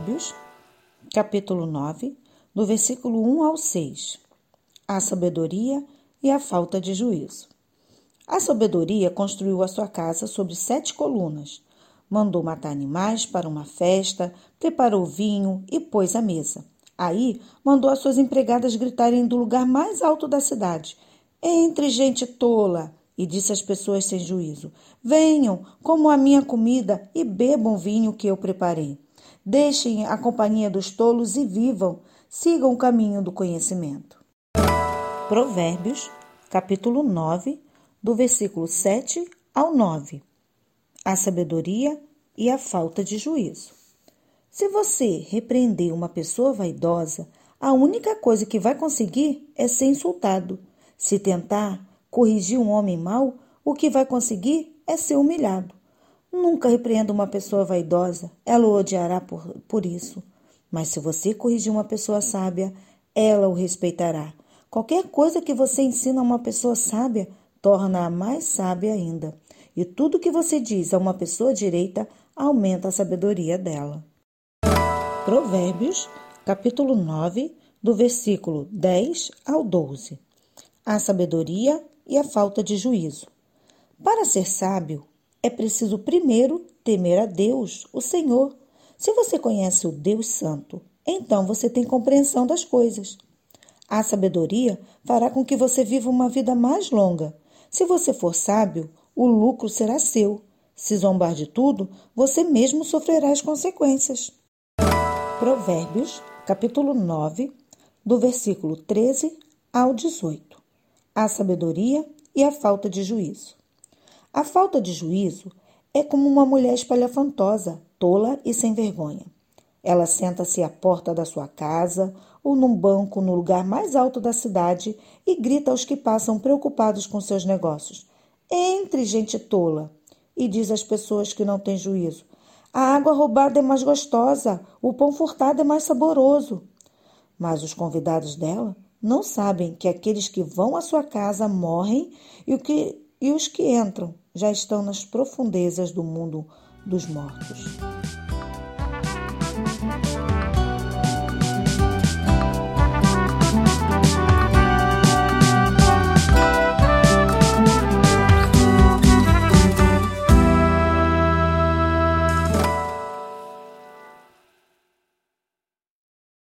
Provérbios, capítulo 9, do versículo 1 ao 6. A sabedoria e a falta de juízo. A sabedoria construiu a sua casa sobre sete colunas. Mandou matar animais para uma festa, preparou vinho e pôs a mesa. Aí mandou as suas empregadas gritarem do lugar mais alto da cidade: Entre, gente tola! E disse às pessoas sem juízo: Venham, comam a minha comida e bebam o vinho que eu preparei. Deixem a companhia dos tolos e vivam, sigam o caminho do conhecimento. Provérbios, capítulo 9, do versículo 7 ao 9. A sabedoria e a falta de juízo. Se você repreender uma pessoa vaidosa, a única coisa que vai conseguir é ser insultado. Se tentar corrigir um homem mau, o que vai conseguir é ser humilhado. Nunca repreenda uma pessoa vaidosa, ela o odiará por, por isso. Mas se você corrigir uma pessoa sábia, ela o respeitará. Qualquer coisa que você ensina a uma pessoa sábia torna-a mais sábia ainda. E tudo que você diz a uma pessoa direita aumenta a sabedoria dela. Provérbios, capítulo 9, do versículo 10 ao 12. A sabedoria e a falta de juízo. Para ser sábio, é preciso primeiro temer a Deus, o Senhor. Se você conhece o Deus Santo, então você tem compreensão das coisas. A sabedoria fará com que você viva uma vida mais longa se você for sábio, o lucro será seu. Se zombar de tudo, você mesmo sofrerá as consequências. Provérbios, capítulo 9, do versículo 13 ao 18. A sabedoria e a falta de juízo. A falta de juízo é como uma mulher espalhafantosa, tola e sem vergonha. Ela senta-se à porta da sua casa ou num banco no lugar mais alto da cidade e grita aos que passam preocupados com seus negócios: Entre, gente tola! E diz às pessoas que não têm juízo: A água roubada é mais gostosa, o pão furtado é mais saboroso. Mas os convidados dela não sabem que aqueles que vão à sua casa morrem e, que, e os que entram já estão nas profundezas do mundo dos mortos.